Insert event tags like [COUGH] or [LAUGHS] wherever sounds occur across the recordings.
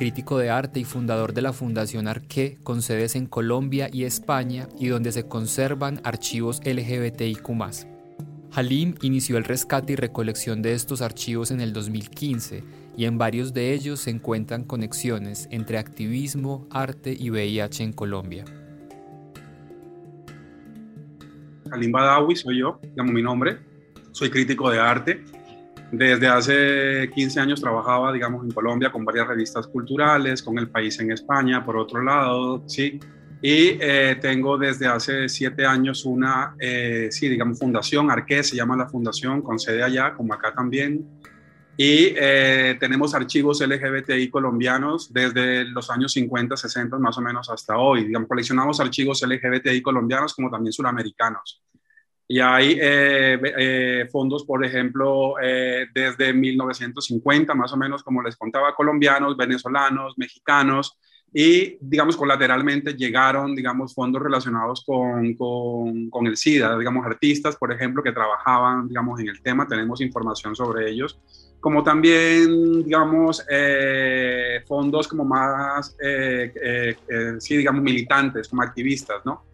crítico de arte y fundador de la Fundación Arqué, con sedes en Colombia y España y donde se conservan archivos LGBTIQ. Halim inició el rescate y recolección de estos archivos en el 2015 y en varios de ellos se encuentran conexiones entre activismo, arte y VIH en Colombia. Halim Badawi soy yo, llamo mi nombre, soy crítico de arte. Desde hace 15 años trabajaba, digamos, en Colombia con varias revistas culturales, con El País en España, por otro lado, sí. Y eh, tengo desde hace siete años una, eh, sí, digamos, fundación, Arqué se llama la fundación, con sede allá, como acá también. Y eh, tenemos archivos LGBTI colombianos desde los años 50, 60 más o menos hasta hoy. Digamos, coleccionamos archivos LGBTI colombianos como también suramericanos. Y hay fondos, por ejemplo, desde 1950 más o menos, como les contaba, colombianos, venezolanos, mexicanos, y, digamos, colateralmente llegaron, digamos, fondos relacionados con, con, con, el SIDA, digamos, artistas, por ejemplo, que trabajaban, digamos, en el tema, tenemos información sobre ellos, como también, digamos, eh, fondos como más, eh, eh, sí, digamos, militantes, como activistas, ¿no?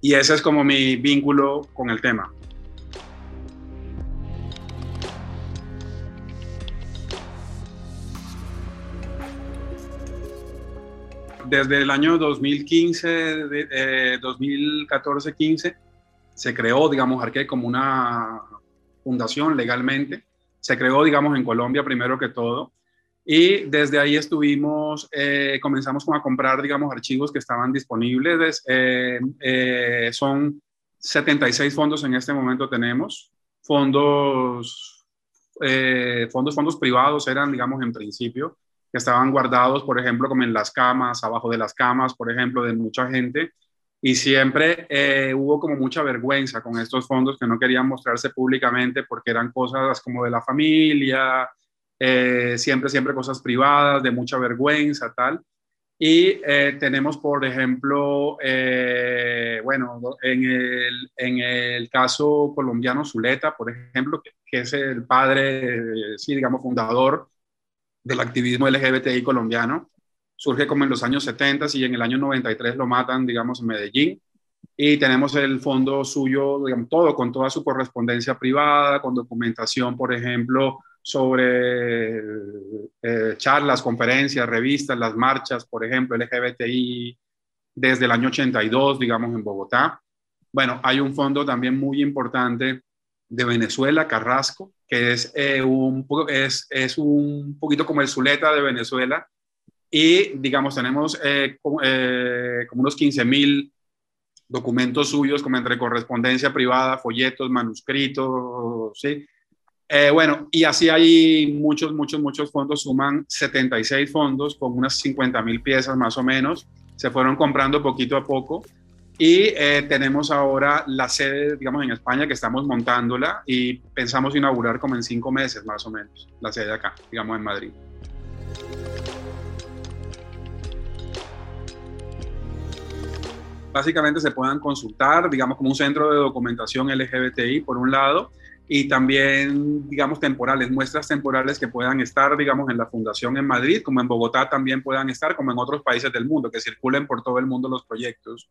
Y ese es como mi vínculo con el tema. desde el año 2015, 2014-15, se creó, digamos, Arque como una fundación legalmente. Se creó, digamos, en Colombia primero que todo. Y desde ahí estuvimos, eh, comenzamos a comprar, digamos, archivos que estaban disponibles. Eh, eh, son 76 fondos en este momento tenemos. Fondos, fondos, fondos privados eran, digamos, en principio que estaban guardados, por ejemplo, como en las camas, abajo de las camas, por ejemplo, de mucha gente. Y siempre eh, hubo como mucha vergüenza con estos fondos que no querían mostrarse públicamente porque eran cosas como de la familia, eh, siempre, siempre cosas privadas, de mucha vergüenza, tal. Y eh, tenemos, por ejemplo, bueno, en el, en el, caso colombiano Zuleta, por ejemplo, que, que es el padre, sí, digamos, fundador del activismo LGBTI colombiano. Surge como en los años 70 y en el año 93 lo matan, digamos, en Medellín. Y tenemos el fondo suyo, digamos, todo, con toda su correspondencia privada, con documentación, por ejemplo, sobre eh, charlas, conferencias, revistas, las marchas, por ejemplo, LGBTI desde el año 82, digamos, en Bogotá. Bueno, hay un fondo también muy importante de Venezuela, Carrasco, que es, eh, un, es, es, un poquito como el Zuleta de Venezuela. Y, digamos, tenemos eh, como, unos 15 mil documentos suyos, como entre correspondencia privada, folletos, manuscritos, ¿sí? Bueno, y así hay muchos, muchos, muchos fondos, suman 76 fondos con unas 50 mil piezas más o menos. Se fueron comprando poquito a poco y eh, tenemos ahora la sede, digamos, en España que estamos montándola y pensamos inaugurar como en cinco meses más o menos la sede acá, digamos, en Madrid. Básicamente se puedan consultar, digamos, como un centro de documentación LGBTI por un lado y también, digamos, temporales, muestras temporales que puedan estar, digamos, en la fundación en Madrid, como en Bogotá también puedan estar, como en otros países del mundo, que circulen por todo el mundo los proyectos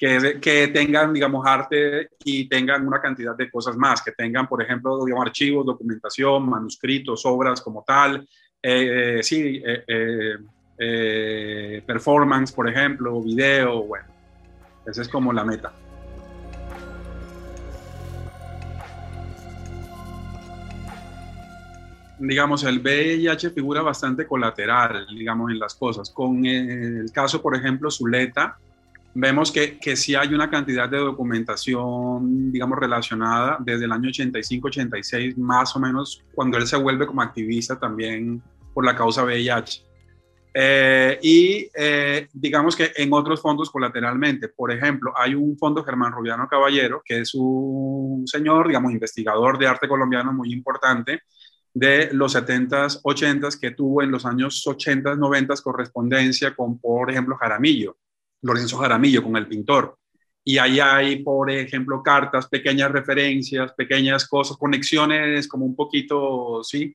que, tengan, digamos, arte y tengan una cantidad de cosas más, que tengan, por ejemplo, digamos, archivos, documentación, manuscritos, obras como tal, eh, eh, sí, eh, performance, por ejemplo, video, bueno, esa es como la meta. Digamos, el VIH figura bastante colateral, digamos, en las cosas. Con el caso, por ejemplo, Zuleta, vemos que, que sí hay una cantidad de documentación, digamos, relacionada desde el año 85-86, más o menos, cuando él se vuelve como activista también por la causa VIH. Eh, y eh, digamos que en otros fondos colateralmente, por ejemplo, hay un fondo Germán Rubiano Caballero, que es un señor, digamos, investigador de arte colombiano muy importante de los 70s, 80s, que tuvo en los años 80s, 90s correspondencia con, por ejemplo, Jaramillo, Lorenzo Jaramillo, con el pintor. Y ahí hay, por ejemplo, cartas, pequeñas referencias, pequeñas cosas, conexiones como un poquito, sí,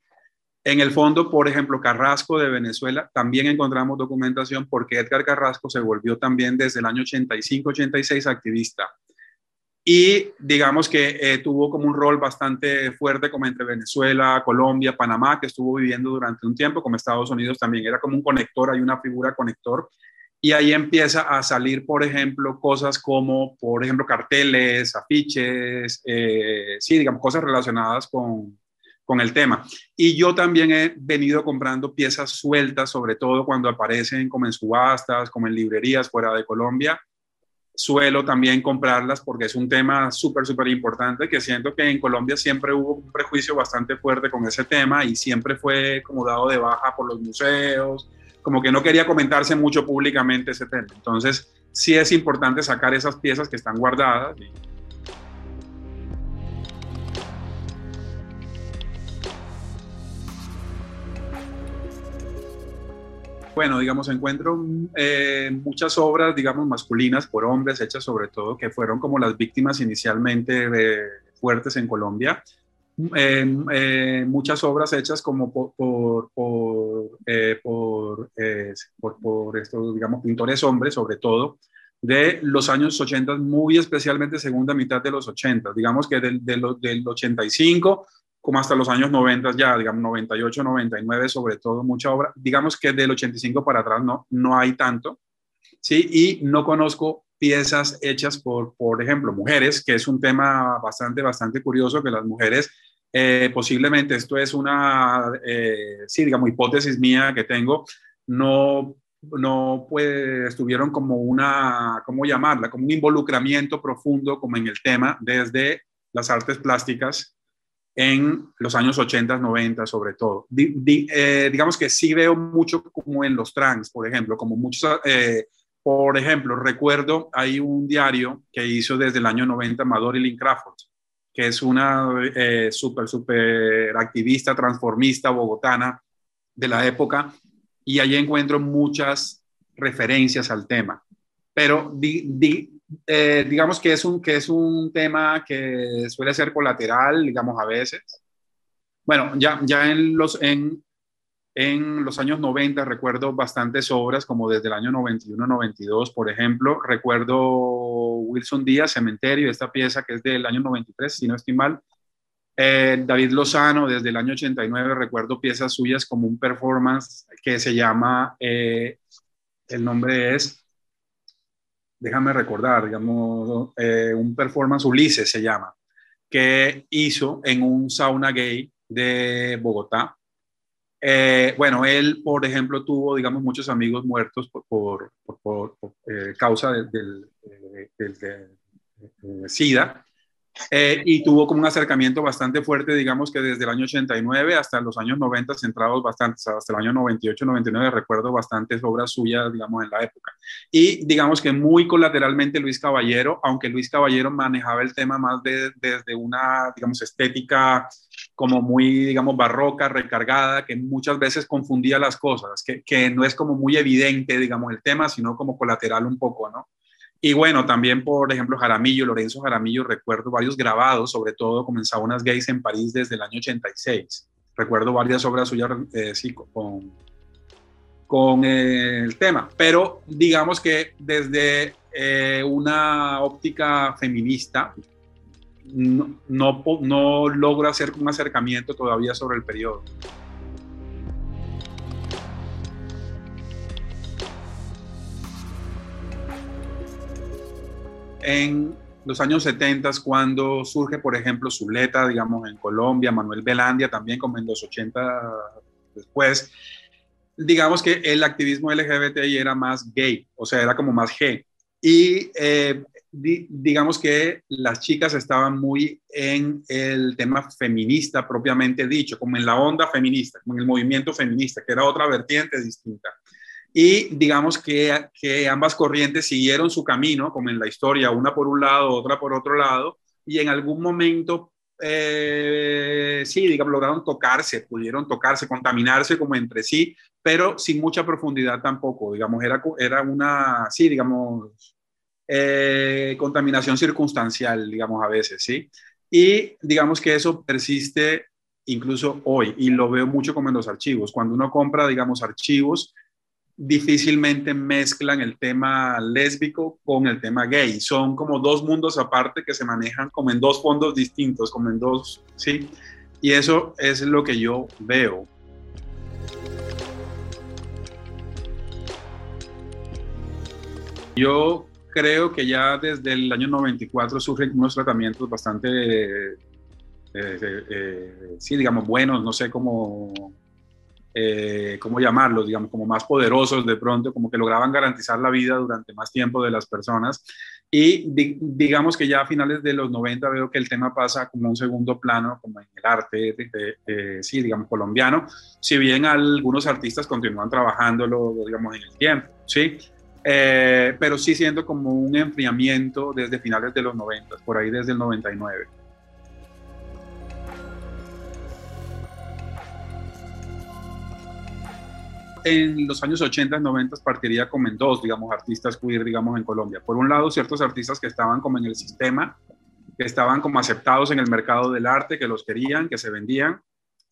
en el fondo, por ejemplo, Carrasco de Venezuela, también encontramos documentación porque Edgar Carrasco se volvió también desde el año 85-86 activista. Y digamos que eh, tuvo como un rol bastante fuerte como entre Venezuela, Colombia, Panamá, que estuvo viviendo durante un tiempo, como Estados Unidos también. Era como un conector, hay una figura conector. Y ahí empieza a salir, por ejemplo, cosas como, por ejemplo, carteles, afiches, eh, sí, digamos, cosas relacionadas con, con el tema. Y yo también he venido comprando piezas sueltas, sobre todo cuando aparecen como en subastas, como en librerías fuera de Colombia. Suelo también comprarlas porque es un tema súper, súper importante que siento que en Colombia siempre hubo un prejuicio bastante fuerte con ese tema y siempre fue como dado de baja por los museos, como que no quería comentarse mucho públicamente ese tema. Entonces, sí es importante sacar esas piezas que están guardadas. Bueno, digamos, encuentro eh, muchas obras, digamos, masculinas por hombres, hechas sobre todo, que fueron como las víctimas inicialmente fuertes en Colombia. Eh, muchas obras hechas como por, por, por, eh, por, por, estos, digamos, pintores hombres, sobre todo, de los años 80, muy especialmente segunda mitad de los 80, digamos que del, del, del 85 como hasta los años 90 ya, digamos 98, 99 sobre todo, mucha obra, digamos que del 85 para atrás no, no hay tanto, ¿sí? Y no conozco piezas hechas por, por ejemplo, mujeres, que es un tema bastante, bastante curioso, que las mujeres, eh, posiblemente esto es una, eh, sí, digamos, hipótesis mía que tengo, no no pues, estuvieron como una, ¿cómo llamarla? Como un involucramiento profundo como en el tema desde las artes plásticas en los años 80, 90 sobre todo. Eh, digamos que sí veo mucho como en los trans, por ejemplo, como muchos, eh, por ejemplo, recuerdo, hay un diario que hizo desde el año 90 Madorilyn Crawford, que es una eh, súper, súper activista, transformista, bogotana de la época, y allí encuentro muchas referencias al tema. Pero di, eh, digamos que es, un, que es un tema que suele ser colateral, digamos, a veces. Bueno, ya, ya en, los, en, en los años 90 recuerdo bastantes obras, como desde el año 91-92, por ejemplo. Recuerdo Wilson Díaz, Cementerio, esta pieza que es del año 93, si no estoy mal. Eh, David Lozano, desde el año 89, recuerdo piezas suyas como un performance que se llama, eh, el nombre es déjame recordar, digamos, eh, un performance Ulises se llama, que hizo en un sauna gay de Bogotá. Eh, bueno, él, por ejemplo, tuvo, digamos, muchos amigos muertos por, por, por, eh, causa del, del SIDA. Eh, y tuvo como un acercamiento bastante fuerte, digamos que desde el año 89 hasta los años 90, centrados bastante, hasta el año 98, 99, recuerdo bastantes obras suyas, digamos, en la época. Y digamos que muy colateralmente Luis Caballero, aunque Luis Caballero manejaba el tema más desde una, digamos, estética como muy, digamos, barroca, recargada, que muchas veces confundía las cosas, que, que no es como muy evidente, digamos, el tema, sino como colateral un poco, ¿no? Y bueno, también, por ejemplo, Jaramillo, Lorenzo Jaramillo, recuerdo varios grabados, sobre todo comenzaba unas gays en París desde el año 86. Recuerdo varias obras suyas eh, sí, con, con el tema, pero digamos que desde eh, una óptica feminista no, no, no logro hacer un acercamiento todavía sobre el periodo. En los años 70 cuando surge, por ejemplo, Zuleta, digamos, en Colombia, Manuel Belandia también, como en los 80 después, digamos que el activismo LGBTI era más gay, o sea, era como más G. Y eh, digamos que las chicas estaban muy en el tema feminista propiamente dicho, como en la onda feminista, como en el movimiento feminista, que era otra vertiente distinta. Y digamos que, que ambas corrientes siguieron su camino, como en la historia, una por un lado, otra por otro lado, y en algún momento eh, sí, digamos, lograron tocarse, pudieron tocarse, contaminarse como entre sí, pero sin mucha profundidad tampoco, digamos, era, era una, sí, digamos, eh, contaminación circunstancial, digamos, a veces, ¿sí? Y digamos que eso persiste incluso hoy, y lo veo mucho como en los archivos. Cuando uno compra, digamos, archivos, difícilmente mezclan el tema lésbico con el tema gay. Son como dos mundos aparte que se manejan como en dos fondos distintos, como en dos, ¿sí? Y eso es lo que yo veo. Yo creo que ya desde el año 94 surgen unos tratamientos bastante, eh, eh, eh, sí, digamos, buenos, no sé cómo eh, ¿cómo llamarlos? Digamos, como más poderosos de pronto, como que lograban garantizar la vida durante más tiempo de las personas. Y digamos que ya a finales de los 90 veo que el tema pasa como un segundo plano, como en el arte, sí, digamos, colombiano, si bien algunos artistas continúan trabajándolo, digamos, en el tiempo, ¿sí? Eh, pero sí siento como un enfriamiento desde finales de los 90, por ahí desde el 99. En los años 80, 90 partiría como en dos, digamos, artistas queer, digamos, en Colombia. Por un lado, ciertos artistas que estaban como en el sistema, que estaban como aceptados en el mercado del arte, que los querían, que se vendían,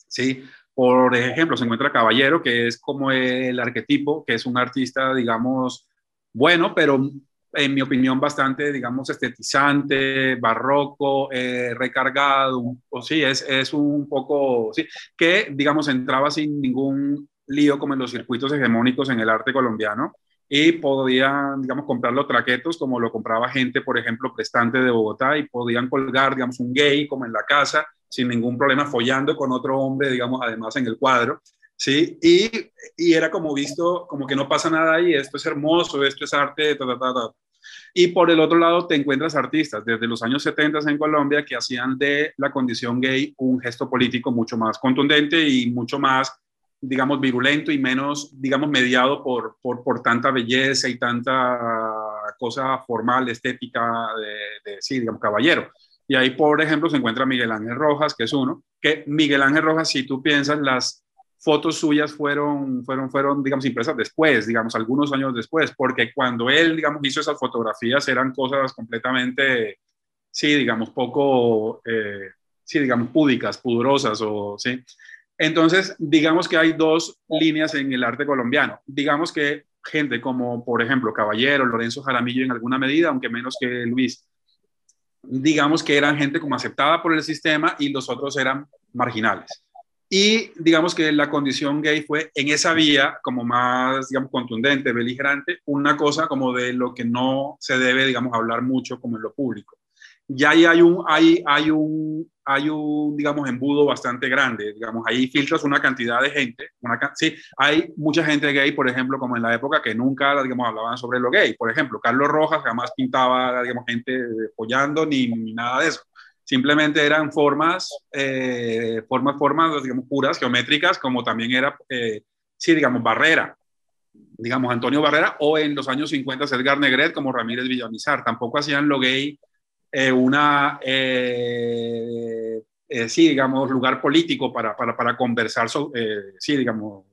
¿sí? Por ejemplo, se encuentra Caballero, que es como el arquetipo, que es un artista, digamos, bueno, pero en mi opinión bastante, digamos, estetizante, barroco, eh, recargado, o sí, es, es un poco, sí, que, digamos, entraba sin ningún lío como en los circuitos hegemónicos en el arte colombiano y podían, digamos, comprar los traquetos como lo compraba gente, por ejemplo, prestante de Bogotá y podían colgar, digamos, un gay como en la casa sin ningún problema, follando con otro hombre, digamos, además en el cuadro, ¿sí? Y, y era como visto, como que no pasa nada ahí, esto es hermoso, esto es arte, ta, ta, ta. Y por el otro lado te encuentras artistas desde los años 70 en Colombia que hacían de la condición gay un gesto político mucho más contundente y mucho más digamos, virulento y menos, digamos, mediado por, por, por tanta belleza y tanta cosa formal, estética de, sí, digamos, caballero. Y ahí, por ejemplo, se encuentra Miguel Ángel Rojas, que es uno, que Miguel Ángel Rojas, si tú piensas, las fotos suyas fueron, fueron, fueron, digamos, impresas después, digamos, algunos años después, porque cuando él, digamos, hizo esas fotografías eran cosas completamente, sí, digamos, poco, eh, sí, digamos, púdicas, pudorosas o, sí. Entonces, digamos que hay dos líneas en el arte colombiano. Digamos que gente como, por ejemplo, Caballero, Lorenzo Jaramillo en alguna medida, aunque menos que Luis, digamos que eran gente como aceptada por el sistema y los otros eran marginales. Y digamos que la condición gay fue en esa vía como más, digamos, contundente, beligerante, una cosa como de lo que no se debe, digamos, hablar mucho como en lo público ya ahí hay un, hay, hay un, hay un, digamos, embudo bastante grande, digamos, ahí filtras una cantidad de gente, una, sí, hay mucha gente gay, por ejemplo, como en la época que nunca, digamos, hablaban sobre lo gay, por ejemplo, Carlos Rojas jamás pintaba, digamos, gente follando ni, ni nada de eso, simplemente eran formas, eh, formas, formas, digamos, puras, geométricas, como también era, eh, sí, digamos, Barrera, digamos, Antonio Barrera, o en los años 50 Edgar Negret como Ramírez Villamizar, tampoco hacían lo gay eh, una, eh, eh, sí, digamos, lugar político para, para, para conversar, sí, digamos.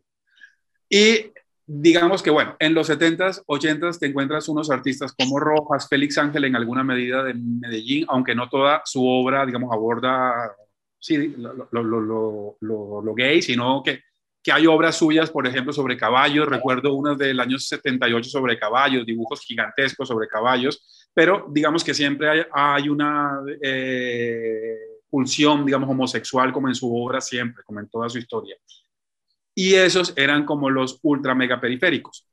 Y digamos que, bueno, en los 70s, 80s te encuentras unos artistas como Rojas, Félix Ángel en alguna medida de Medellín, aunque no toda su obra, digamos, aborda, sí, lo, lo, lo, lo gay, sino que que hay obras suyas, por ejemplo, sobre caballos. Recuerdo unas del año 78 sobre caballos, dibujos gigantescos sobre caballos, pero digamos que siempre hay, una eh, pulsión, digamos, homosexual como en su obra siempre, como en toda su historia. Y esos eran como los ultra mega periféricos.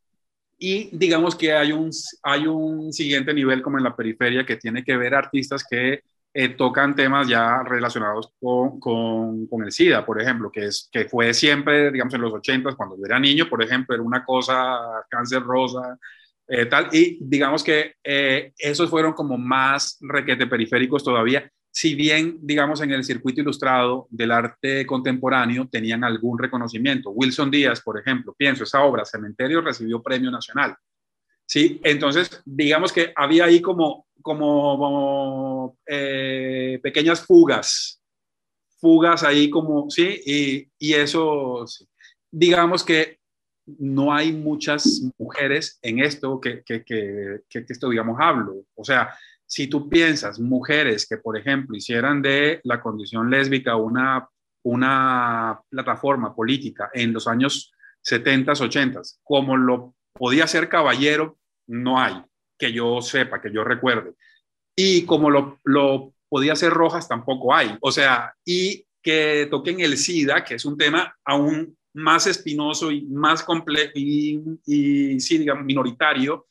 Y digamos que hay un, hay un siguiente nivel como en la periferia que tiene que ver artistas que eh, tocan temas ya relacionados con, con, el SIDA, por ejemplo, que, es, que fue siempre, digamos, en los 80, cuando yo era niño, por ejemplo, era una cosa, cáncer rosa, eh, tal, y digamos que eh, esos fueron como más requete periféricos todavía, si bien, digamos, en el circuito ilustrado del arte contemporáneo tenían algún reconocimiento. Wilson Díaz, por ejemplo, pienso, esa obra, Cementerio, recibió premio nacional. Sí, entonces, digamos que había ahí como, como eh, pequeñas fugas, fugas ahí como, sí, y, y eso, digamos que no hay muchas mujeres en esto que, que, que, que, esto, digamos, hablo. O sea, si tú piensas mujeres que, por ejemplo, hicieran de la condición lésbica una, una plataforma política en los años 70, 80, como lo podía ser caballero, no hay, que yo sepa, que yo recuerde. Y como lo, lo podía ser Rojas, tampoco hay. O sea, y que toquen el SIDA, que es un tema aún más espinoso y más complejo y, y sí, digamos, minoritario,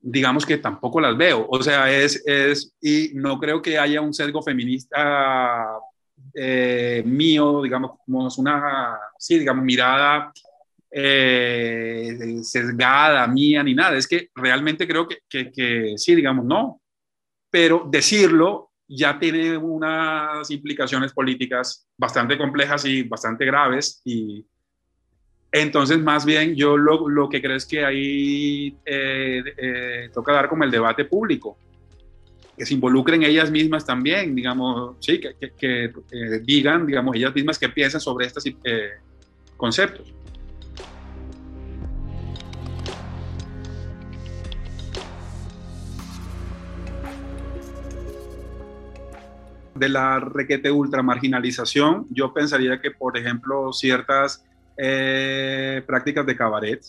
digamos que tampoco las veo. O sea, es, es y no creo que haya un sesgo feminista eh, mío, digamos, como una, sí, digamos, mirada eh, sesgada mía ni nada. Es que realmente creo que, que, que, sí, digamos, no. Pero decirlo ya tiene unas implicaciones políticas bastante complejas y bastante graves y entonces, más bien, yo lo, lo que creo es que ahí eh, eh, toca dar como el debate público, que se involucren ellas mismas también, digamos, sí, que, que, digan, digamos, ellas mismas qué piensan sobre estos eh, conceptos. De la requete ultra marginalización, yo pensaría que, por ejemplo, ciertas eh, prácticas de cabaret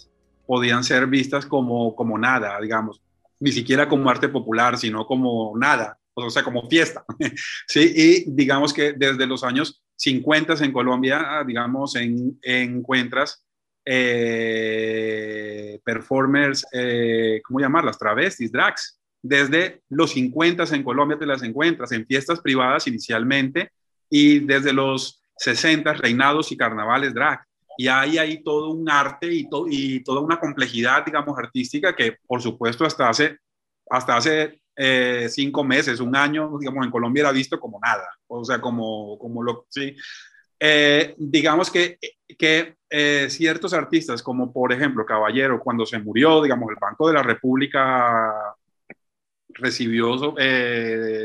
podían ser vistas como, como nada, digamos, ni siquiera como arte popular, sino como nada, o sea, como fiesta. [LAUGHS] sí, y digamos que desde los años 50 en Colombia, digamos, en, encuentras eh, performers, eh, ¿cómo llamarlas? Travestis, drags. Desde los 50 en Colombia te las encuentras en fiestas privadas inicialmente y desde los 60 reinados y carnavales drag y hay ahí todo un arte y, y toda una complejidad, digamos, artística que, por supuesto, hasta hace, hasta hace eh, cinco meses, un año, digamos, en Colombia era visto como nada, o sea, como, como lo, sí. Eh, digamos que, que eh, ciertos artistas, como por ejemplo Caballero, cuando se murió, digamos, el Banco de la República recibió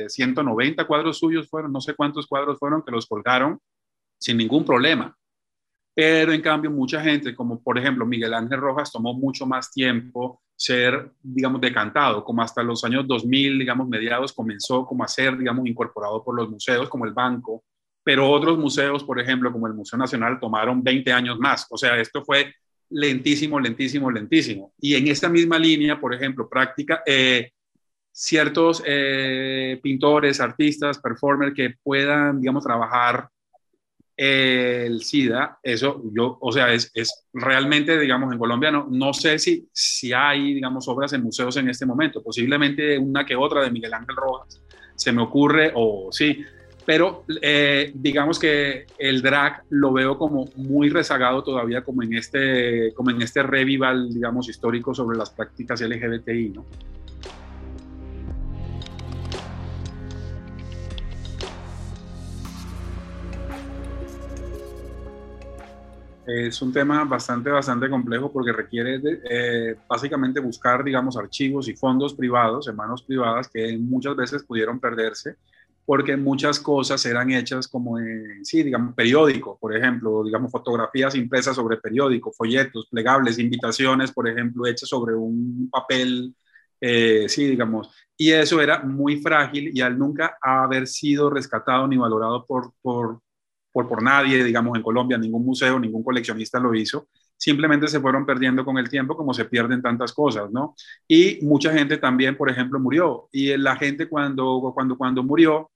190 cuadros suyos, fueron, no sé cuántos cuadros fueron, que los colgaron sin ningún problema. Pero en cambio, mucha gente, como por ejemplo Miguel Ángel Rojas, tomó mucho más tiempo ser, digamos, decantado, como hasta los años 2000, digamos, mediados, comenzó como a ser, digamos, incorporado por los museos, como el banco, pero otros museos, por ejemplo, como el Museo Nacional, tomaron 20 años más. O sea, esto fue lentísimo, lentísimo, lentísimo. Y en esta misma línea, por ejemplo, práctica, eh, ciertos eh, pintores, artistas, performers que puedan, digamos, trabajar el SIDA, eso yo, o sea, es, es, realmente, digamos, en Colombia no, no sé si, si hay, digamos, obras en museos en este momento, posiblemente una que otra de Miguel Ángel Rojas, se me ocurre, o sí, pero eh, digamos que el drag lo veo como muy rezagado todavía como en este, como en este revival, digamos, histórico sobre las prácticas LGBTI, ¿no? Es un tema bastante, bastante complejo porque requiere eh, básicamente buscar, digamos, archivos y fondos privados, en manos privadas, que muchas veces pudieron perderse porque muchas cosas eran hechas como sí, digamos, periódico, por ejemplo, digamos, fotografías impresas sobre periódico, folletos, plegables, invitaciones, por ejemplo, hechas sobre un papel, eh, sí, digamos, y eso era muy frágil y al nunca haber sido rescatado ni valorado por, por, por, por nadie, digamos, en Colombia, ningún museo, ningún coleccionista lo hizo, simplemente se fueron perdiendo con el tiempo como se pierden tantas cosas, ¿no? Y mucha gente también, por ejemplo, murió. Y la gente cuando, cuando, cuando murió,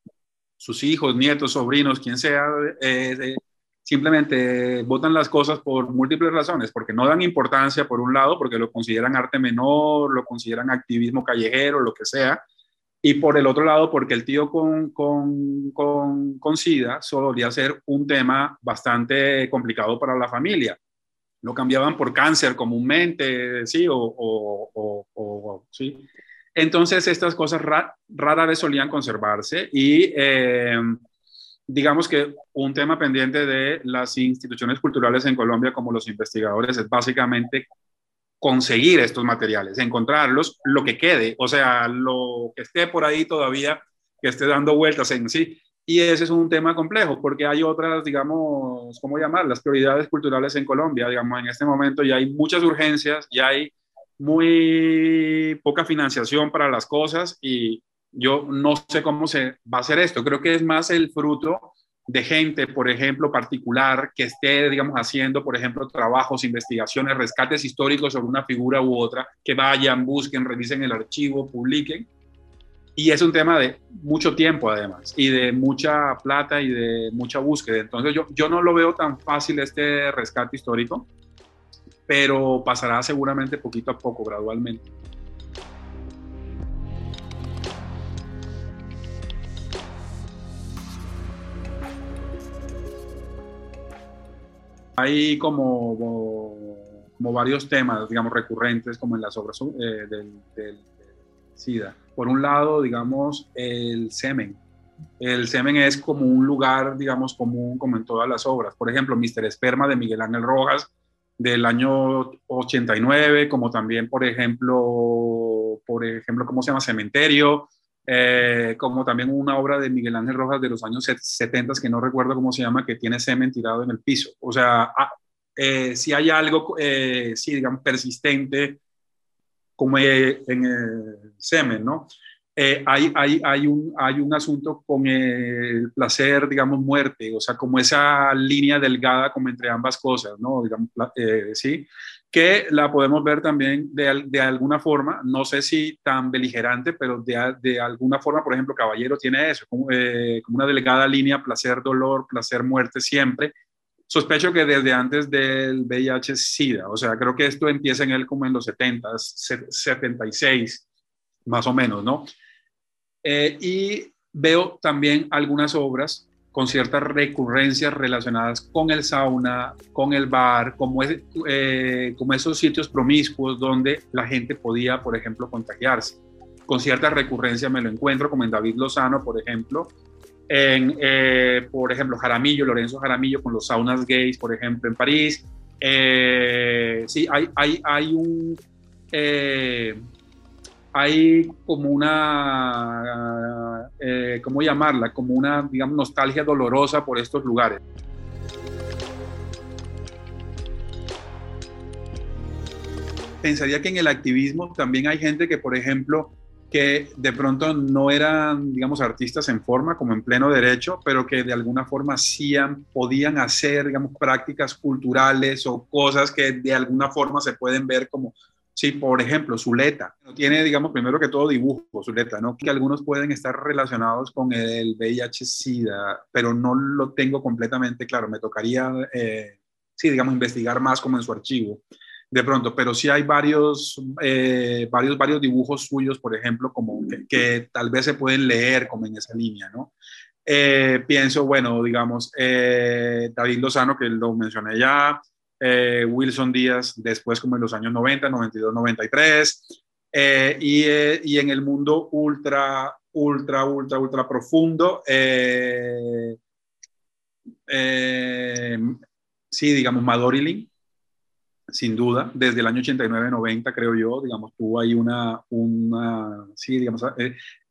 sus hijos, nietos, sobrinos, quien sea, eh, simplemente votan las cosas por múltiples razones, porque no dan importancia por un lado, porque lo consideran arte menor, lo consideran activismo callejero, lo que sea, y por el otro lado, porque el tío con, con, con, con SIDA solía ser un tema bastante complicado para la familia. Lo cambiaban por cáncer comúnmente, sí, o, o, o, sí. Entonces, estas cosas rara vez solían conservarse y eh, digamos que un tema pendiente de las instituciones culturales en Colombia, como los investigadores, es básicamente conseguir estos materiales, encontrarlos, lo que quede, o sea, lo que esté por ahí todavía, que esté dando vueltas en sí. Y ese es un tema complejo, porque hay otras, digamos, ¿cómo llamar? Las prioridades culturales en Colombia, digamos, en este momento ya hay muchas urgencias, ya hay muy poca financiación para las cosas y yo no sé cómo se va a hacer esto. Creo que es más el fruto de gente, por ejemplo, particular, que esté, digamos, haciendo, por ejemplo, trabajos, investigaciones, rescates históricos sobre una figura u otra, que vayan, busquen, revisen el archivo, publiquen. Y es un tema de mucho tiempo, además, y de mucha plata y de mucha búsqueda. Entonces, yo, yo no lo veo tan fácil este rescate histórico pero pasará seguramente poquito a poco, gradualmente. Hay como, varios temas, digamos, recurrentes, como en las obras eh, del, SIDA. Por un lado, digamos, el semen. El semen es como un lugar, digamos, común, como en todas las obras. Por ejemplo, Mr. Esperma de Miguel Ángel Rojas del año 89, como también, por ejemplo, por ejemplo, ¿cómo se llama? Cementerio, eh, como también una obra de Miguel Ángel Rojas de los años 70, que no recuerdo cómo se llama, que tiene semen tirado en el piso. O sea, ah, eh, si hay algo, eh, sí, digamos, persistente, como en el semen, ¿no? Eh, hay, hay, hay, un, hay un asunto con el placer, digamos, muerte, o sea, como esa línea delgada como entre ambas cosas, ¿no? Digamos, eh, sí, que la podemos ver también de, de, alguna forma, no sé si tan beligerante, pero de, de alguna forma, por ejemplo, Caballero tiene eso, como, eh, como una delgada línea, placer, dolor, placer, muerte siempre. Sospecho que desde antes del VIH-Sida, o sea, creo que esto empieza en él como en los 70, 76, más o menos, ¿no? Eh, y veo también algunas obras con ciertas recurrencias relacionadas con el sauna, con el bar, como, eh, como esos sitios promiscuos donde la gente podía, por ejemplo, contagiarse. Con cierta recurrencia me lo encuentro, como en David Lozano, por ejemplo, en, eh, por ejemplo, Jaramillo, Lorenzo Jaramillo, con los saunas gays, por ejemplo, en París. sí, hay, hay, hay un hay como una, eh, ¿cómo llamarla? Como una, digamos, nostalgia dolorosa por estos lugares. Pensaría que en el activismo también hay gente que, por ejemplo, que de pronto no eran, digamos, artistas en forma, como en pleno derecho, pero que de alguna forma sí podían hacer, digamos, prácticas culturales o cosas que de alguna forma se pueden ver como Sí, por ejemplo, Zuleta. Tiene, digamos, primero que todo dibujo, Zuleta, ¿no? Que algunos pueden estar relacionados con el VIH-Sida, pero no lo tengo completamente claro. Me tocaría, eh, sí, digamos, investigar más como en su archivo de pronto, pero sí hay varios, eh, varios, varios dibujos suyos, por ejemplo, como que, tal vez se pueden leer como en esa línea, ¿no? Eh, pienso, bueno, digamos, David Lozano, que lo mencioné ya, eh, Wilson Díaz después como en los años 90, 92, 93, y, y, en el mundo ultra, ultra, ultra, ultra profundo, eh, eh, sí, digamos, Madorilin, sin duda, desde el año 89-90, creo yo, digamos, tuvo ahí una, una sí, digamos,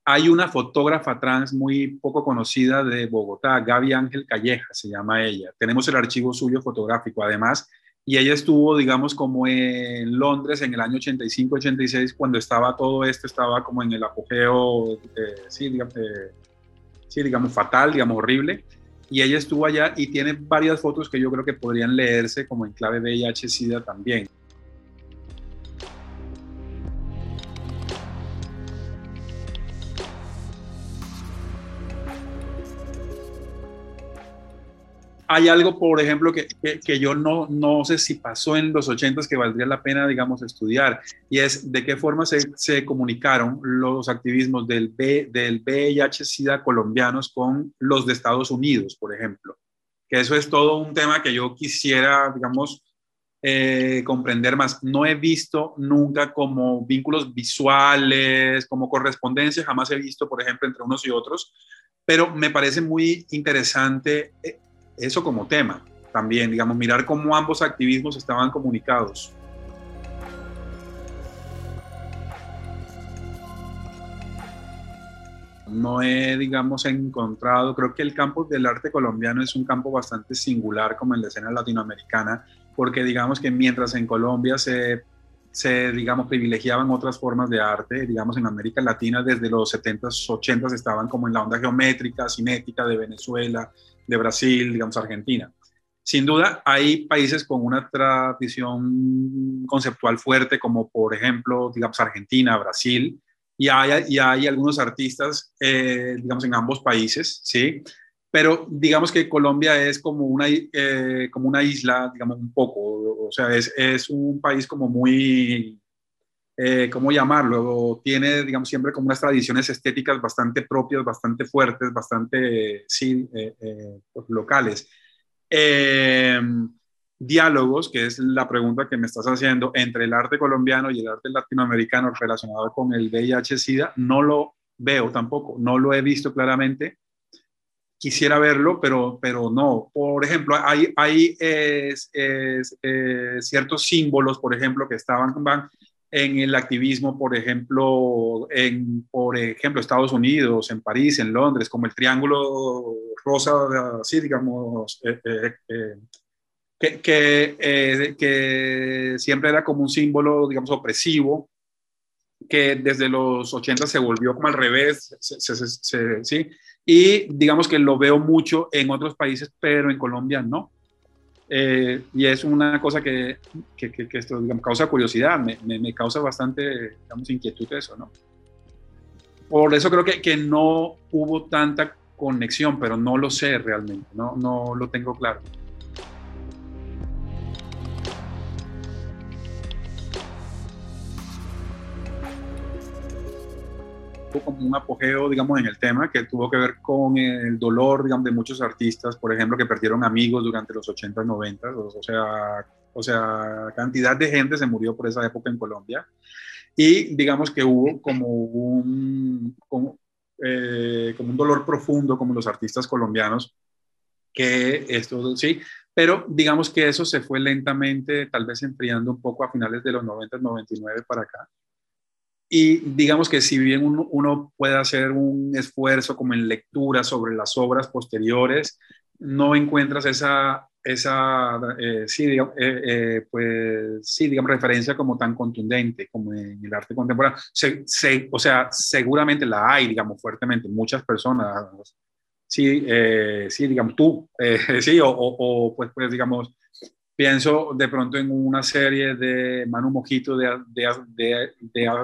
hay una fotógrafa trans muy poco conocida de Bogotá, Gaby Ángel Calleja, se llama ella. Tenemos el archivo suyo fotográfico, además, y ella estuvo, digamos, como en Londres en el año 85-86, cuando estaba todo esto, estaba como en el apogeo, eh, sí, digamos, digamos, fatal, digamos, horrible. Y ella estuvo allá y tiene varias fotos que yo creo que podrían leerse como en clave VIH-Sida también. Hay algo, por ejemplo, que, que, yo no, no sé si pasó en los 80 que valdría la pena, digamos, estudiar, y es de qué forma se, se comunicaron los activismos del, B, del VIH-Sida colombianos con los de Estados Unidos, por ejemplo. Que eso es todo un tema que yo quisiera, digamos, eh, comprender más. No he visto nunca como vínculos visuales, como correspondencia, jamás he visto, por ejemplo, entre unos y otros, pero me parece muy interesante eh, eso como tema también, digamos, mirar cómo ambos activismos estaban comunicados. no he, digamos, encontrado, creo que el campo del arte colombiano es un campo bastante singular como en la escena latinoamericana, porque digamos que mientras en Colombia se, se digamos, privilegiaban otras formas de arte, digamos, en América Latina desde los 70s, 80s estaban como en la onda geométrica, cinética de Venezuela, de Brasil, digamos, Argentina. Sin duda, hay países con una tradición conceptual fuerte, como por ejemplo, digamos, Argentina, Brasil, y hay, y hay algunos artistas, eh, digamos, en ambos países, ¿sí? Pero digamos que Colombia es como una, eh, como una isla, digamos, un poco, o sea, es, es un país como muy, eh, ¿cómo llamarlo? Tiene, digamos, siempre como unas tradiciones estéticas bastante propias, bastante fuertes, bastante, sí, pues, locales. Eh, diálogos, que es la pregunta que me estás haciendo, entre el arte colombiano y el arte latinoamericano relacionado con el VIH-Sida, no lo veo tampoco, no lo he visto claramente. Quisiera verlo, pero, pero no. Por ejemplo, hay, hay ciertos símbolos, por ejemplo, que estaban en el activismo, por ejemplo, en por ejemplo, Estados Unidos, en París, en Londres, como el triángulo rosa, así digamos, eh, eh, eh que, eh, que, siempre era como un símbolo, digamos, opresivo, que desde los 80 se volvió como al revés, ¿sí? Y digamos que lo veo mucho en otros países, pero en Colombia no. Eh, y es una cosa que, que, que esto, digamos, causa curiosidad, me, me, causa bastante, digamos, inquietud eso, ¿no? Por eso creo que, que no hubo tanta conexión, pero no lo sé realmente, no, no lo tengo claro. Como un apogeo, digamos, en el tema que tuvo que ver con el dolor, digamos, de muchos artistas, por ejemplo, que perdieron amigos durante los 80 y 90, o sea, o sea, cantidad de gente se murió por esa época en Colombia. Y digamos que hubo como un, como, eh, como un dolor profundo, como los artistas colombianos, que esto sí, pero digamos que eso se fue lentamente, tal vez enfriando un poco a finales de los 90, 99 para acá. Y digamos que si bien uno, puede hacer un esfuerzo como en lectura sobre las obras posteriores, no encuentras esa, esa eh, sí, digamos, eh, eh, pues, sí, digamos, referencia como tan contundente como en el arte contemporáneo. Se, o sea, seguramente la hay, digamos, fuertemente, muchas personas, sí, sí, digamos, tú, [LAUGHS] sí, o, o, pues, pues, digamos, Pienso de pronto en una serie de Manu Mojito de, de,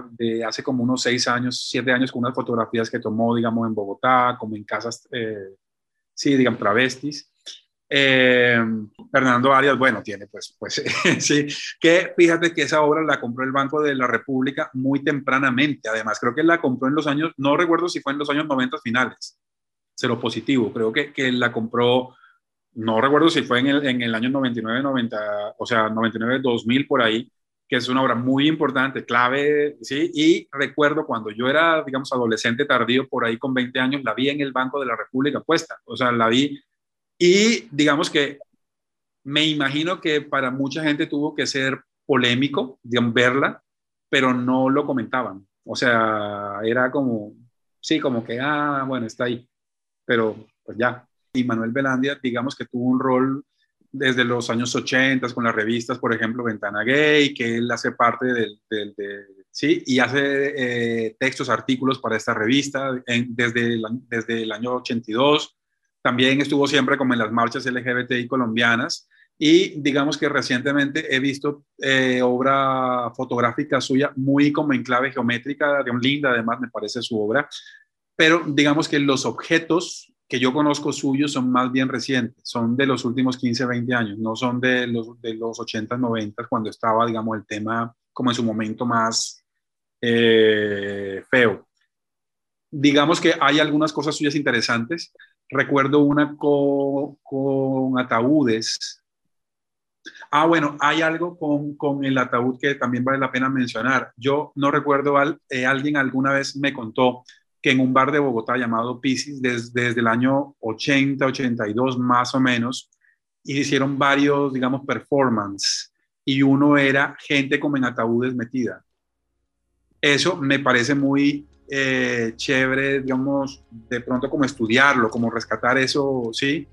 de, hace como unos seis años, siete años, con unas fotografías que tomó, digamos, en Bogotá, como en casas, eh, sí, digamos, travestis. Eh, Fernando Arias, bueno, tiene pues, pues [LAUGHS] sí, que fíjate que esa obra la compró el Banco de la República muy tempranamente, además creo que la compró en los años, no recuerdo si fue en los años 90 finales, cero positivo, creo que, que la compró no recuerdo si fue en el, en el año 99, 90, o sea, 99, 2000 por ahí, que es una obra muy importante, clave, ¿sí? Y recuerdo cuando yo era, digamos, adolescente tardío, por ahí con 20 años, la vi en el Banco de la República puesta, o sea, la vi. Y digamos que me imagino que para mucha gente tuvo que ser polémico, digamos, verla, pero no lo comentaban, o sea, era como, sí, como que, ah, bueno, está ahí, pero pues ya, y Manuel Belandia, digamos que tuvo un rol desde los años 80 con las revistas, por ejemplo, Ventana Gay, que él hace parte del, sí, y hace eh, textos, artículos para esta revista desde, el, desde el año 82. También estuvo siempre como en las marchas LGBTI colombianas y digamos que recientemente he visto eh, obra fotográfica suya muy como en clave geométrica, linda además me parece su obra, pero digamos que los objetos que yo conozco suyos son más bien recientes, son de los últimos 15, 20 años, no son de los, de los 80, 90, cuando estaba, digamos, el tema como en su momento más eh, feo. Digamos que hay algunas cosas suyas interesantes. Recuerdo una con, con ataúdes. Ah, bueno, hay algo con, con, el ataúd que también vale la pena mencionar. Yo no recuerdo, al, eh, alguien alguna vez me contó que en un bar de Bogotá llamado Pisces, desde el año 80, 82 más o menos, hicieron varios, digamos, performance y uno era gente como en ataúdes metida. Eso me parece muy eh, chévere, digamos, de pronto como estudiarlo, como rescatar eso, ¿sí?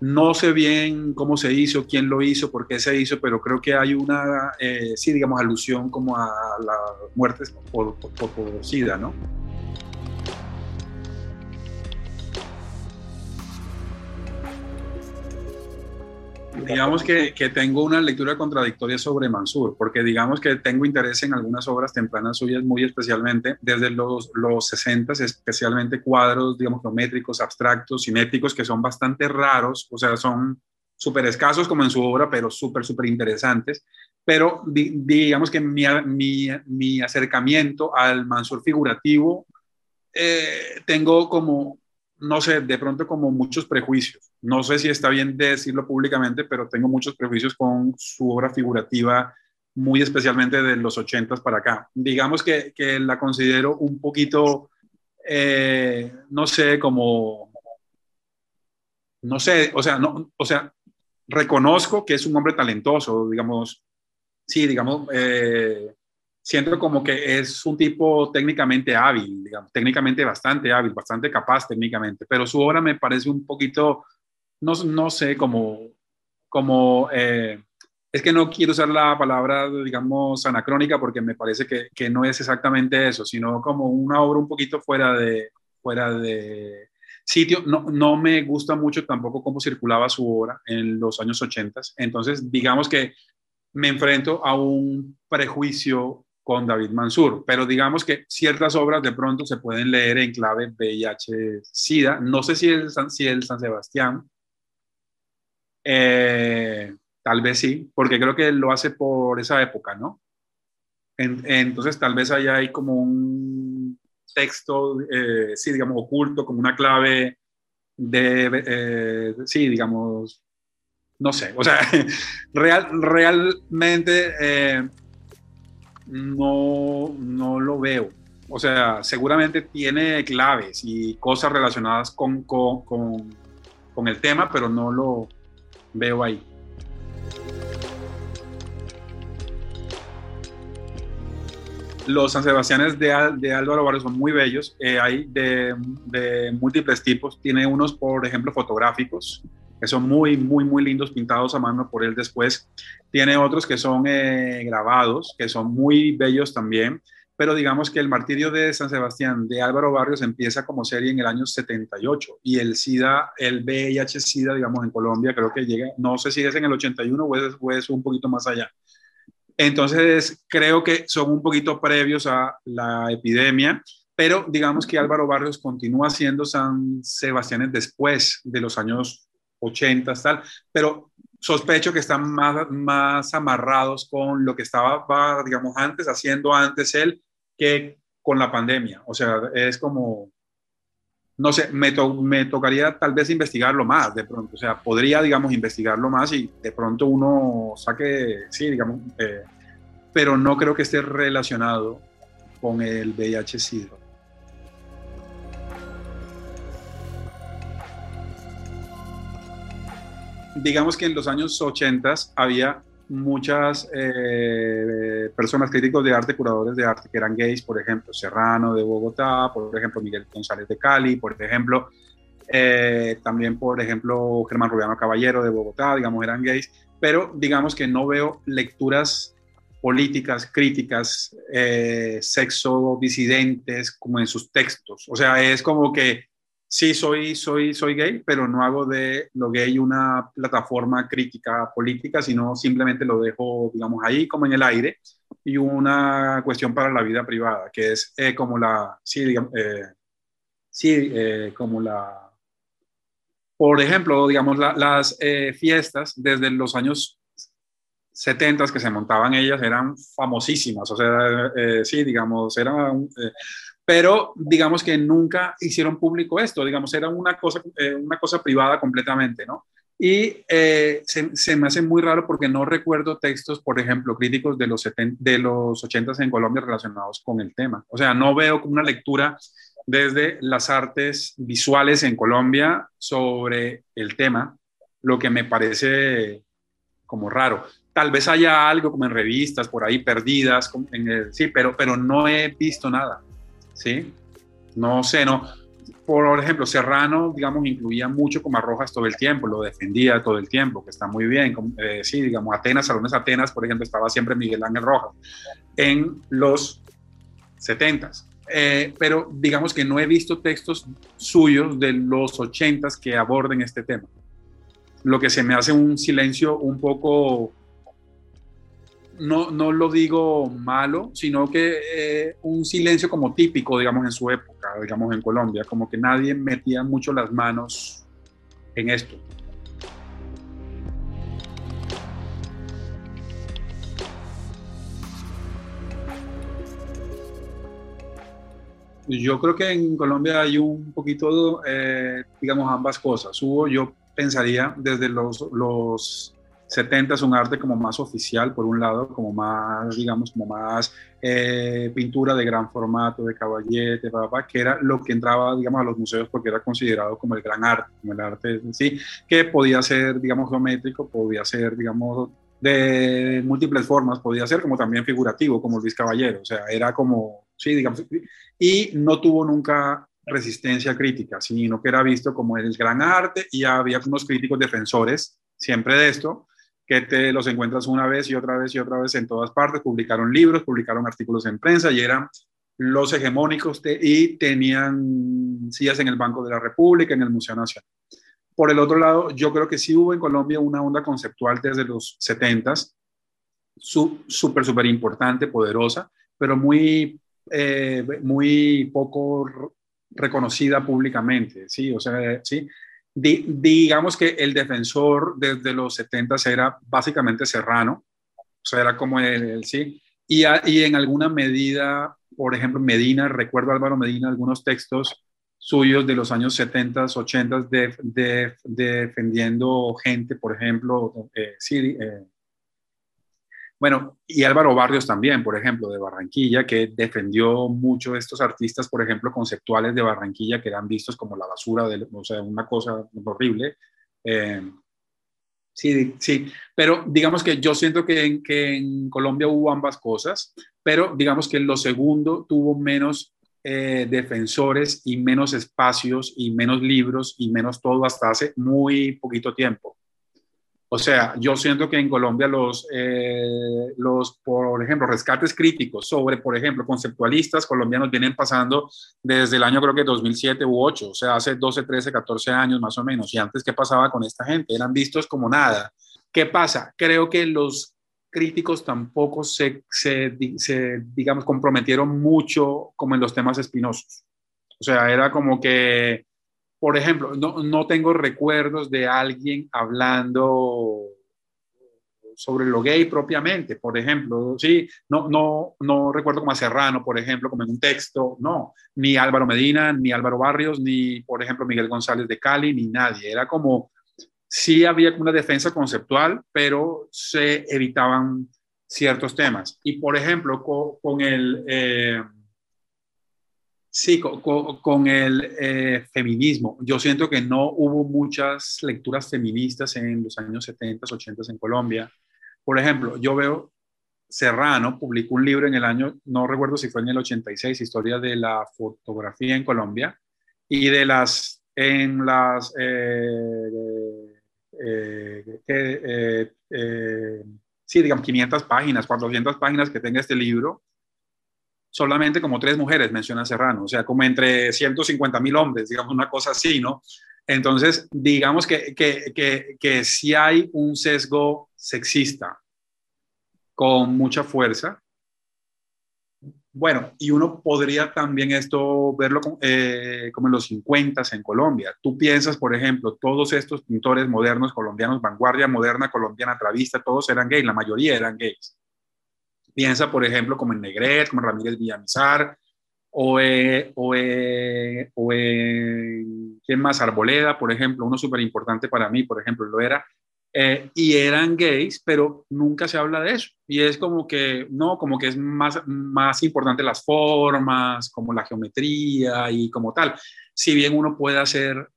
No sé bien cómo se hizo, quién lo hizo, por qué se hizo, pero creo que hay una, eh, sí, digamos, alusión como a las muertes por, por, por SIDA, ¿no? Digamos que, tengo una lectura contradictoria sobre Mansur, porque digamos que tengo interés en algunas obras tempranas suyas, muy especialmente desde los, los 60, especialmente cuadros, digamos, geométricos, abstractos, cinéticos, que son bastante raros, o sea, son súper escasos como en su obra, pero súper, súper interesantes. Pero digamos que mi, mi, mi, acercamiento al Mansur figurativo, eh, tengo como no sé, de pronto como muchos prejuicios. No sé si está bien decirlo públicamente, pero tengo muchos prejuicios con su obra figurativa, muy especialmente de los ochentas para acá. Digamos que, la considero un poquito, eh, no sé, como, no sé, o sea, no, o sea, reconozco que es un hombre talentoso, digamos, sí, digamos, eh, siento como que es un tipo técnicamente hábil, digamos, técnicamente bastante hábil, bastante capaz técnicamente, pero su obra me parece un poquito, no, no sé, como, como eh, es que no quiero usar la palabra, digamos, anacrónica porque me parece que, que, no es exactamente eso, sino como una obra un poquito fuera de, fuera de sitio. No, no me gusta mucho tampoco cómo circulaba su obra en los años 80, entonces digamos que me enfrento a un prejuicio con David Mansur, pero digamos que ciertas obras de pronto se pueden leer en clave VIH-Sida. No sé si es, el San Sebastián, eh, tal vez sí, porque creo que lo hace por esa época, ¿no? entonces tal vez ahí hay como un texto, eh, sí, digamos, oculto, como una clave de, eh, sí, digamos, no sé, o sea, [LAUGHS] real, realmente no, no lo veo. O sea, seguramente tiene claves y cosas relacionadas con, con, con, el tema, pero no lo veo ahí. Los San Sebastianes de, de Álvaro Barrio son muy bellos. Eh, hay de, de, múltiples tipos. Tiene unos, por ejemplo, fotográficos, que son muy, muy, muy lindos, pintados a mano por él después. Tiene otros que son eh, grabados, que son muy bellos también, pero digamos que el martirio de San Sebastián de Álvaro Barrios empieza como serie en el año 78 y el SIDA, el VIH-SIDA, digamos, en Colombia creo que llega, no sé si es en el 81 o es, o es un poquito más allá. Entonces, creo que son un poquito previos a la epidemia, pero digamos que Álvaro Barrios continúa siendo San Sebastián después de los años 80, tal, pero sospecho que están más, más amarrados con lo que estaba, digamos, antes, haciendo antes él, que con la pandemia. O sea, es como, no sé, me, me tocaría tal vez investigarlo más de pronto. O sea, podría, digamos, investigarlo más y de pronto uno saque, sí, digamos, eh, pero no creo que esté relacionado con el VIH-Sida. Digamos que en los años 80 había muchas eh, personas críticos de arte, curadores de arte que eran gays, por ejemplo, Serrano de Bogotá, por ejemplo, Miguel González de Cali, por ejemplo, eh, también, por ejemplo, Germán Rubiano Caballero de Bogotá, digamos, eran gays, pero digamos que no veo lecturas políticas, críticas, eh, sexo disidentes como en sus textos. O sea, es como que sí soy, soy, soy gay, pero no hago de lo gay una plataforma crítica política, sino simplemente lo dejo, digamos, ahí como en el aire. Y una cuestión para la vida privada, que es eh, como la, sí, digamos, eh, sí eh, como la, por ejemplo, digamos, las fiestas desde los años 70 que se montaban ellas eran famosísimas, o sea, sí, digamos, eran pero digamos que nunca hicieron público esto, digamos, era una cosa, eh, una cosa privada completamente, ¿no? Y eh, se, me hace muy raro porque no recuerdo textos, por ejemplo, críticos de los, de los 80 en Colombia relacionados con el tema. O sea, no veo una lectura desde las artes visuales en Colombia sobre el tema, lo que me parece como raro. Tal vez haya algo como en revistas por ahí perdidas, en sí, pero, pero no he visto nada, ¿sí? No sé, no por ejemplo, Serrano, digamos, incluía mucho como Rojas todo el tiempo, lo defendía todo el tiempo, que está muy bien. Eh, sí, digamos, Atenas, Salones Atenas, por ejemplo, estaba siempre Miguel Ángel Rojas en los 70 eh, pero digamos que no he visto textos suyos de los 80 que aborden este tema. Lo que se me hace un silencio un poco no, no lo digo malo, sino que eh, un silencio como típico, digamos, en su época, digamos, en Colombia, como que nadie metía mucho las manos en esto. Yo creo que en Colombia hay un poquito, eh, digamos, ambas cosas. Hubo, yo pensaría, desde los, los 70 es un arte como más oficial, por un lado, como más, digamos, como más eh, pintura de gran formato, de caballete, que era lo que entraba, digamos, a los museos porque era considerado como el gran arte, como el arte en sí, que podía ser, digamos, geométrico, podía ser, digamos, de múltiples formas, podía ser como también figurativo, como Luis Caballero, o sea, era como, sí, digamos, y no tuvo nunca resistencia crítica, sino que era visto como el gran arte y había unos críticos defensores siempre de esto, que te los encuentras una vez y otra vez y otra vez en todas partes. Publicaron libros, publicaron artículos en prensa y eran los hegemónicos y tenían sillas en el Banco de la República, en el Museo Nacional. Por el otro lado, yo creo que sí hubo en Colombia una onda conceptual desde los 70 súper, súper importante, poderosa, pero muy, eh, muy poco reconocida públicamente, ¿sí? O sea, ¿sí? Digamos que el defensor desde los 70 era básicamente Serrano, o sea, era como el, sí, y, y, en alguna medida, por ejemplo, Medina, recuerdo Álvaro Medina, algunos textos suyos de los años 70, 80, de, defendiendo gente, por ejemplo, eh, sí, eh, bueno, y Álvaro Barrios también, por ejemplo, de Barranquilla, que defendió mucho estos artistas, por ejemplo, conceptuales de Barranquilla, que eran vistos como la basura, de, o sea, una cosa horrible. Eh, sí, sí, pero digamos que yo siento que en, Colombia hubo ambas cosas, pero digamos que lo segundo tuvo menos eh, defensores y menos espacios y menos libros y menos todo hasta hace muy poquito tiempo. O sea, yo siento que en Colombia los, eh, los, por ejemplo, rescates críticos sobre, por ejemplo, conceptualistas colombianos vienen pasando desde el año creo que 2007 u 8, o sea, hace 12, 13, 14 años más o menos. Y antes, ¿qué pasaba con esta gente? Eran vistos como nada. ¿Qué pasa? Creo que los críticos tampoco se, se, se digamos, comprometieron mucho como en los temas espinosos. O sea, era como que por ejemplo, no, no, tengo recuerdos de alguien hablando sobre lo gay propiamente, por ejemplo, sí, no, no, no recuerdo como a Serrano, por ejemplo, como en un texto, no, ni Álvaro Medina, ni Álvaro Barrios, ni, por ejemplo, Miguel González de Cali, ni nadie, era como, sí había una defensa conceptual, pero se evitaban ciertos temas. Y, por ejemplo, con, el... Eh, Sí, con, el eh, feminismo. Yo siento que no hubo muchas lecturas feministas en los años 70, 80 en Colombia. Por ejemplo, yo veo Serrano publicó un libro en el año, no recuerdo si fue en el 86, Historia de la fotografía en Colombia, y de las, en las, eh, eh, sí, digamos, 500 páginas, 400 páginas que tenga este libro, solamente como tres mujeres, menciona Serrano, o sea, como entre 150 mil hombres, digamos, una cosa así, ¿no? Entonces, digamos que, que, que, que sí hay un sesgo sexista con mucha fuerza. Bueno, y uno podría también esto verlo eh, como en los 50 en Colombia. Tú piensas, por ejemplo, todos estos pintores modernos colombianos, vanguardia moderna colombiana, travista, todos eran gays, la mayoría eran gays. Piensa, por ejemplo, como en Negret, como Ramírez Villamizar, o, o, o ¿quién más? Arboleda, por ejemplo, uno súper importante para mí, por ejemplo, lo era, eh, y eran gays, pero nunca se habla de eso. Y es como que, no, como que es más, más importante las formas, como la geometría y como tal. Si bien uno puede hacer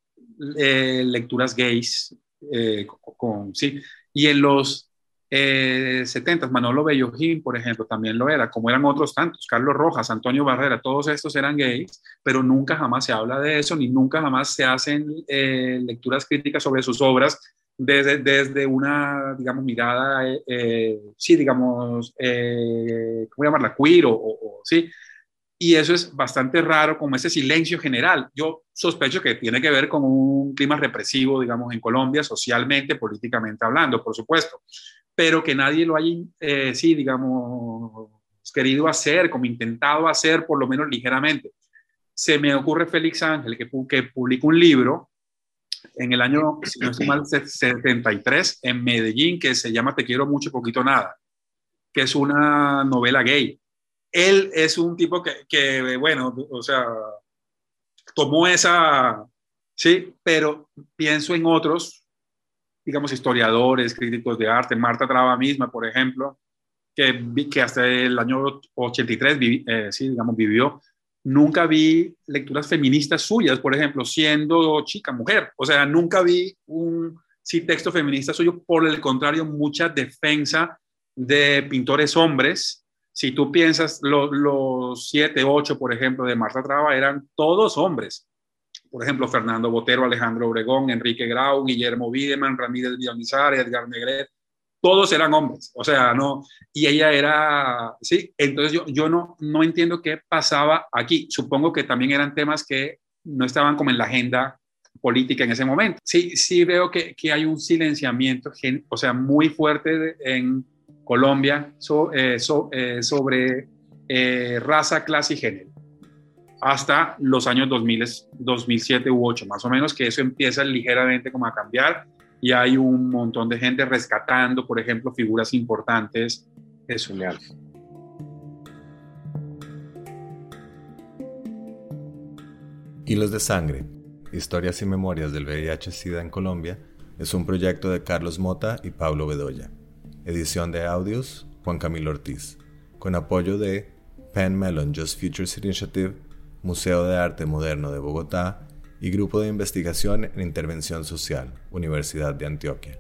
eh, lecturas gays, eh, con, sí. Y en los 70, Manolo Bellojín, por ejemplo, también lo era, como eran otros tantos, Carlos Rojas, Antonio Barrera, todos estos eran gays, pero nunca jamás se habla de eso, ni nunca jamás se hacen lecturas críticas sobre sus obras desde, desde una, digamos, mirada, eh, eh, sí, digamos, eh, ¿cómo llamarla? Queer o, sí. Y eso es bastante raro, como ese silencio general. Yo sospecho que tiene que ver con un clima represivo, digamos, en Colombia, socialmente, políticamente hablando, por supuesto, pero que nadie lo haya, sí, digamos, querido hacer, como intentado hacer, por lo menos ligeramente. Se me ocurre Félix Ángel, que, que publica un libro en el año, si no mal, 73 en Medellín, que se llama Te quiero mucho, poquito nada, que es una novela gay. Él es un tipo que, que bueno, o sea, tomó esa, sí, pero pienso en otros, digamos, historiadores, críticos de arte, Marta Traba misma, por ejemplo, que, que hasta el año 83, eh, sí, digamos, vivió nunca vi lecturas feministas suyas, por ejemplo, siendo chica, mujer. O sea, nunca vi un sí, texto feminista suyo, por el contrario, mucha defensa de pintores hombres. Si tú piensas, los siete, ocho, por ejemplo, de Marta Traba eran todos hombres. Por ejemplo, Fernando Botero, Alejandro Obregón, Enrique Grau, Guillermo Wiedemann, Ramírez Dionizar, Edgar Negret, todos eran hombres, o sea, no, y ella era, sí, entonces yo, yo no, no entiendo qué pasaba aquí. Supongo que también eran temas que no estaban como en la agenda política en ese momento. Sí, sí veo que, que hay un silenciamiento, o sea, muy fuerte en Colombia eh, eh, sobre eh, raza, clase y género hasta los años 2000, 2007 u 2008, más o menos, que eso empieza ligeramente como a cambiar y hay un montón de gente rescatando, por ejemplo, figuras importantes de su leal. Hilos de Sangre, Historias y Memorias del VIH-Sida en Colombia, es un proyecto de Carlos Mota y Pablo Bedoya. Edición de audios, Juan Camilo Ortiz. Con apoyo de Penn Mellon Just Futures Initiative, Museo de Arte Moderno de Bogotá y Grupo de Investigación en Intervención Social, Universidad de Antioquia.